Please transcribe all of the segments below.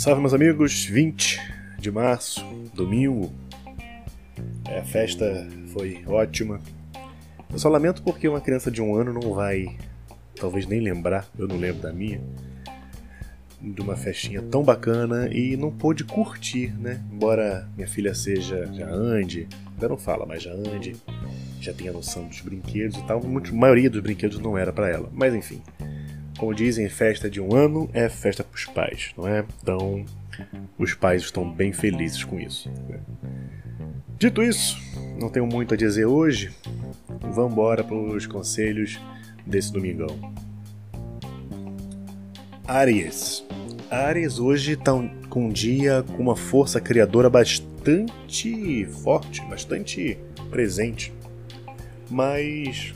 Salve, meus amigos! 20 de março, domingo. É, a festa foi ótima. Eu só lamento porque uma criança de um ano não vai, talvez nem lembrar, eu não lembro da minha, de uma festinha tão bacana e não pôde curtir, né? Embora minha filha seja, já ande, ainda não fala, mas já ande, já tenha noção dos brinquedos e tal. A maioria dos brinquedos não era para ela, mas enfim. Como dizem, festa de um ano é festa para os pais, não é? Então, os pais estão bem felizes com isso. Dito isso, não tenho muito a dizer hoje. Vamos embora para os conselhos desse domingão. Aries. Aries hoje está com um dia com uma força criadora bastante forte, bastante presente. Mas,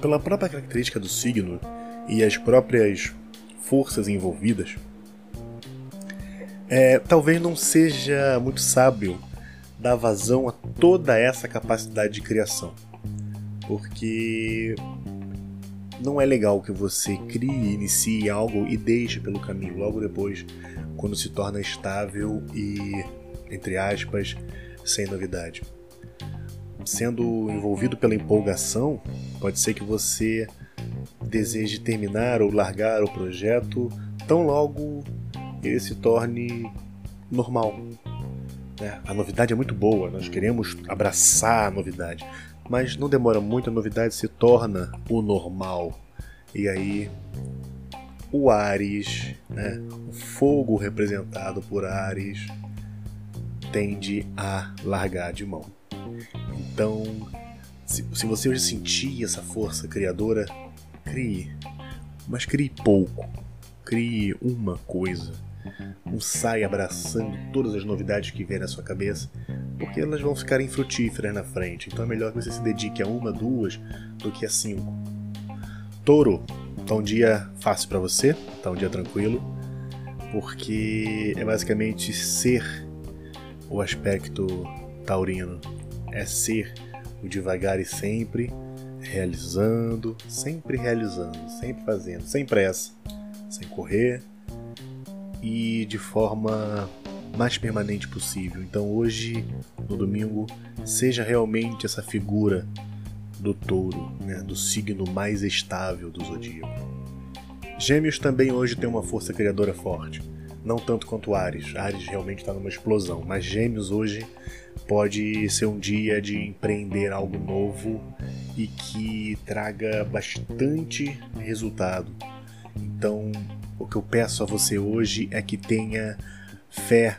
pela própria característica do signo, e as próprias forças envolvidas, é, talvez não seja muito sábio dar vazão a toda essa capacidade de criação. Porque não é legal que você crie, inicie algo e deixe pelo caminho logo depois, quando se torna estável e, entre aspas, sem novidade. Sendo envolvido pela empolgação, pode ser que você deseje terminar ou largar o projeto tão logo ele se torne normal. Né? A novidade é muito boa, nós queremos abraçar a novidade, mas não demora muito, a novidade se torna o normal. E aí o Ares, né? o fogo representado por Ares, tende a largar de mão. Então, se, se você hoje sentir essa força criadora, Crie, mas crie pouco. Crie uma coisa. Não saia abraçando todas as novidades que vêm na sua cabeça, porque elas vão ficar infrutíferas na frente. Então é melhor que você se dedique a uma, duas, do que a cinco. Touro, tá um dia fácil para você, tá um dia tranquilo, porque é basicamente ser o aspecto taurino. É ser o devagar e sempre realizando, sempre realizando, sempre fazendo, sem pressa, sem correr e de forma mais permanente possível. Então hoje, no domingo, seja realmente essa figura do touro, né, do signo mais estável do zodíaco. Gêmeos também hoje tem uma força criadora forte, não tanto quanto Ares. Ares realmente está numa explosão, mas Gêmeos hoje pode ser um dia de empreender algo novo e que traga bastante resultado. Então, o que eu peço a você hoje é que tenha fé,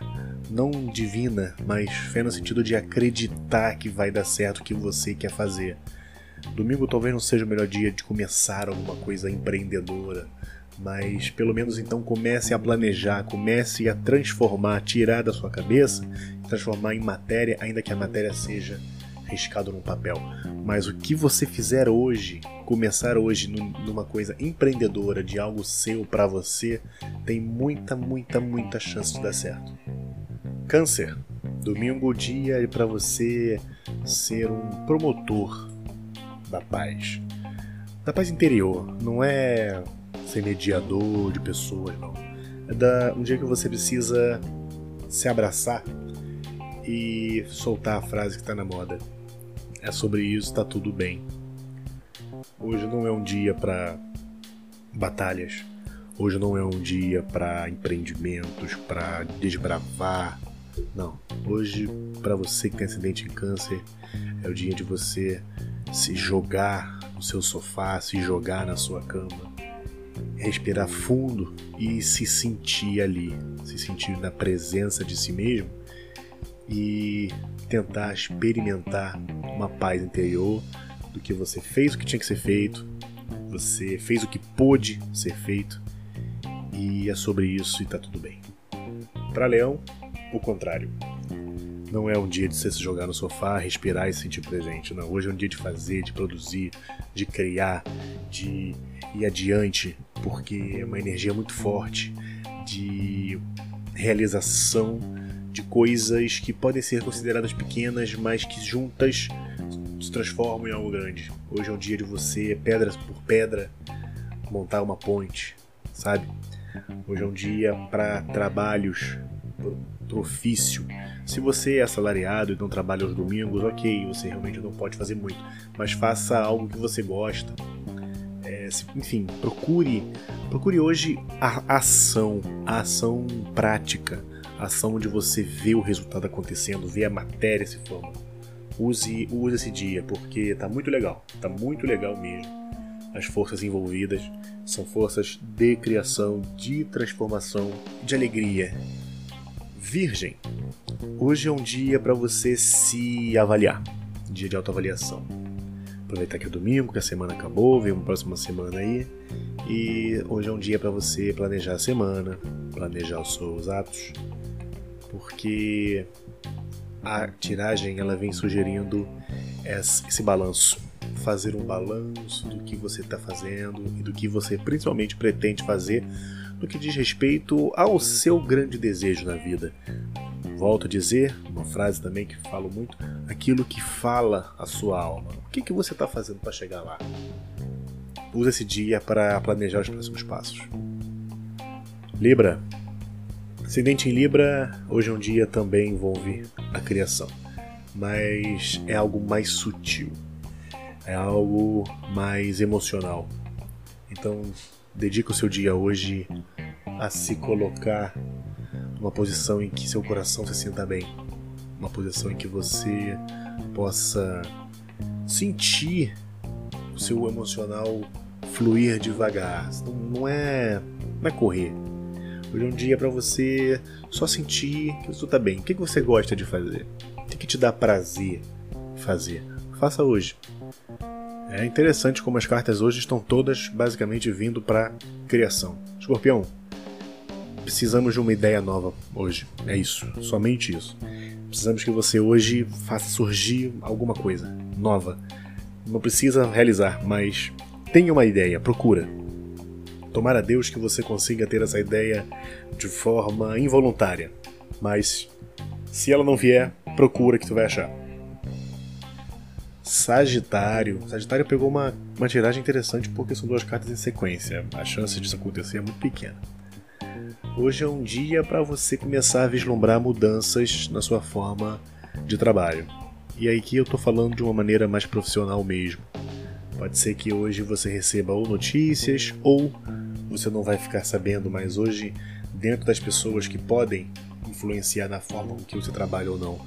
não divina, mas fé no sentido de acreditar que vai dar certo o que você quer fazer. Domingo talvez não seja o melhor dia de começar alguma coisa empreendedora, mas pelo menos então comece a planejar, comece a transformar, tirar da sua cabeça, transformar em matéria, ainda que a matéria seja riscado num papel. Mas o que você fizer hoje, começar hoje numa coisa empreendedora de algo seu para você, tem muita, muita, muita chance de dar certo. Câncer. Domingo dia é para você ser um promotor da paz. Da paz interior, não é ser mediador de pessoas, não. É da, um dia que você precisa se abraçar e soltar a frase que está na moda. É sobre isso, está tudo bem. Hoje não é um dia para batalhas. Hoje não é um dia para empreendimentos, para desbravar. Não. Hoje, para você que tem acidente em câncer, é o dia de você se jogar no seu sofá, se jogar na sua cama, respirar fundo e se sentir ali, se sentir na presença de si mesmo e tentar experimentar uma paz interior do que você fez o que tinha que ser feito, você fez o que pôde ser feito e é sobre isso e tá tudo bem. Para Leão, o contrário. Não é um dia de você se jogar no sofá, respirar e se sentir presente. Não, hoje é um dia de fazer, de produzir, de criar, de ir adiante, porque é uma energia muito forte de realização de coisas que podem ser consideradas pequenas, mas que juntas se transformam em algo grande. Hoje é um dia de você, pedra por pedra, montar uma ponte, sabe? Hoje é um dia para trabalhos pro ofício. Se você é assalariado e não trabalha aos domingos, ok, você realmente não pode fazer muito, mas faça algo que você gosta. É, enfim, procure, procure hoje a ação, a ação prática, a ação onde você vê o resultado acontecendo, vê a matéria se formando. Use, use esse dia, porque tá muito legal, tá muito legal mesmo. As forças envolvidas são forças de criação, de transformação, de alegria, Virgem, hoje é um dia para você se avaliar, dia de autoavaliação. Aproveitar que é domingo, que a semana acabou, vem uma próxima semana aí, e hoje é um dia para você planejar a semana, planejar os seus atos, porque a tiragem ela vem sugerindo esse balanço, fazer um balanço do que você está fazendo e do que você principalmente pretende fazer no que diz respeito ao seu grande desejo na vida. Volto a dizer, uma frase também que falo muito, aquilo que fala a sua alma. O que, que você está fazendo para chegar lá? Use esse dia para planejar os próximos passos. Libra. Ascendente em Libra, hoje é um dia também envolve a criação, mas é algo mais sutil, é algo mais emocional. Então, dedique o seu dia hoje a se colocar numa posição em que seu coração se sinta bem, uma posição em que você possa sentir o seu emocional fluir devagar. Não é, não é correr. Hoje é um dia para você só sentir que tudo está bem. O que você gosta de fazer? O que te dá prazer fazer? Faça hoje. É interessante como as cartas hoje estão todas basicamente vindo para criação. Escorpião, precisamos de uma ideia nova hoje. É isso, somente isso. Precisamos que você hoje faça surgir alguma coisa nova. Não precisa realizar, mas tenha uma ideia, procura. Tomara Deus que você consiga ter essa ideia de forma involuntária. Mas se ela não vier, procura que tu vai achar. Sagitário. Sagitário pegou uma, uma tiragem interessante porque são duas cartas em sequência. A chance disso acontecer é muito pequena. Hoje é um dia para você começar a vislumbrar mudanças na sua forma de trabalho. E aí que eu estou falando de uma maneira mais profissional mesmo. Pode ser que hoje você receba ou notícias ou você não vai ficar sabendo, mas hoje dentro das pessoas que podem influenciar na forma com que você trabalha ou não,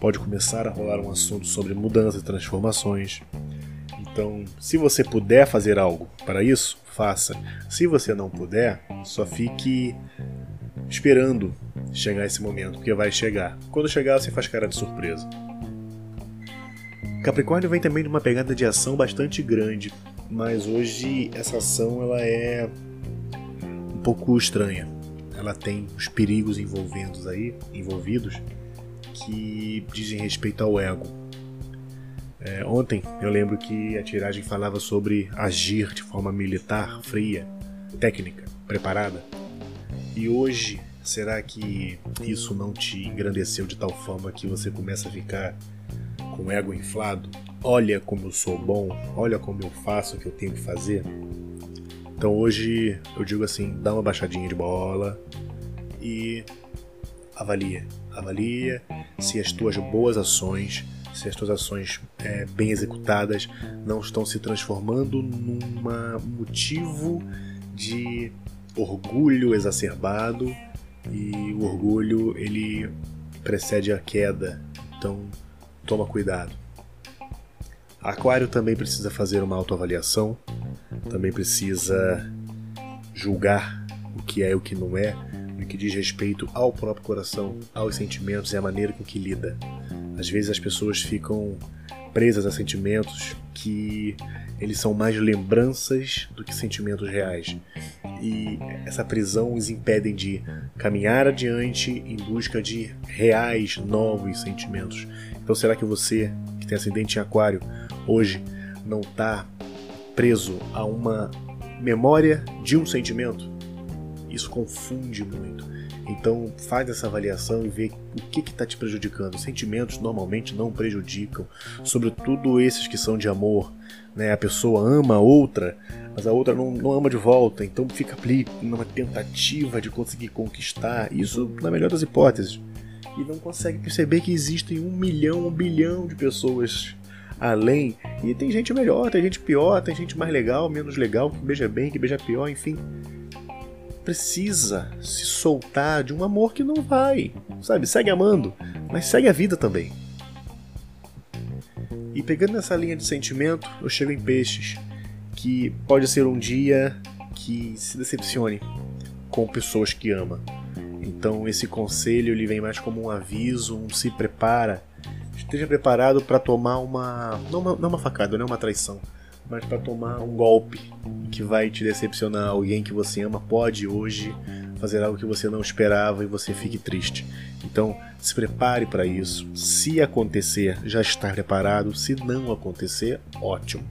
pode começar a rolar um assunto sobre mudanças e transformações. Então, se você puder fazer algo para isso, faça. Se você não puder, só fique esperando chegar esse momento, porque vai chegar. Quando chegar, você faz cara de surpresa. Capricórnio vem também de uma pegada de ação bastante grande, mas hoje essa ação ela é um pouco estranha. Ela tem os perigos envolvidos aí, envolvidos, que dizem respeito ao ego. É, ontem eu lembro que a tiragem falava sobre agir de forma militar, fria, técnica, preparada. E hoje, será que isso não te engrandeceu de tal forma que você começa a ficar com ego inflado? Olha como eu sou bom, olha como eu faço o que eu tenho que fazer. Então hoje eu digo assim: dá uma baixadinha de bola e avalia. Avalia se as tuas boas ações, se as tuas ações é, bem executadas não estão se transformando num motivo de orgulho exacerbado e o orgulho ele precede a queda, então toma cuidado. Aquário também precisa fazer uma autoavaliação, também precisa julgar o que é e o que não é, no que diz respeito ao próprio coração, aos sentimentos e à maneira com que lida. Às vezes as pessoas ficam presas a sentimentos que eles são mais lembranças do que sentimentos reais. E essa prisão os impedem de caminhar adiante em busca de reais, novos sentimentos. Então, será que você, que tem acidente em Aquário, hoje não está preso a uma memória de um sentimento? Isso confunde muito. Então faz essa avaliação e vê o que está te prejudicando. Sentimentos normalmente não prejudicam, sobretudo esses que são de amor. Né? A pessoa ama a outra, mas a outra não, não ama de volta, então fica ali numa tentativa de conseguir conquistar. Isso na melhor das hipóteses. E não consegue perceber que existem um milhão, um bilhão de pessoas além. E tem gente melhor, tem gente pior, tem gente mais legal, menos legal, que beija bem, que beija pior, enfim precisa se soltar de um amor que não vai, sabe? Segue amando, mas segue a vida também. E pegando essa linha de sentimento, eu chego em peixes, que pode ser um dia que se decepcione com pessoas que ama. Então esse conselho ele vem mais como um aviso, um se prepara, esteja preparado para tomar uma não, uma não uma facada, não uma traição, mas para tomar um golpe que vai te decepcionar. Alguém que você ama pode hoje fazer algo que você não esperava e você fique triste. Então, se prepare para isso. Se acontecer, já está preparado. Se não acontecer, ótimo.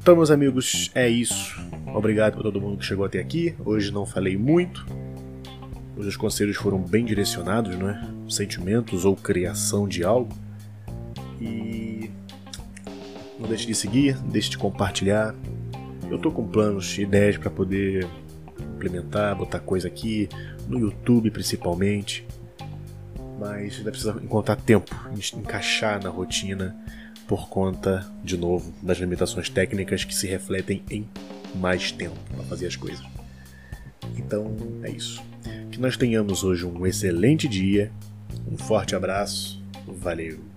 Então, meus amigos, é isso. Obrigado por todo mundo que chegou até aqui. Hoje não falei muito. Hoje os conselhos foram bem direcionados, não é? Sentimentos ou criação de algo. E não deixe de seguir, deixe de compartilhar. Eu tô com planos, ideias para poder implementar, botar coisa aqui, no YouTube principalmente. Mas ainda precisa encontrar tempo, encaixar na rotina por conta, de novo, das limitações técnicas que se refletem em mais tempo para fazer as coisas. Então é isso. Que nós tenhamos hoje um excelente dia, um forte abraço, valeu!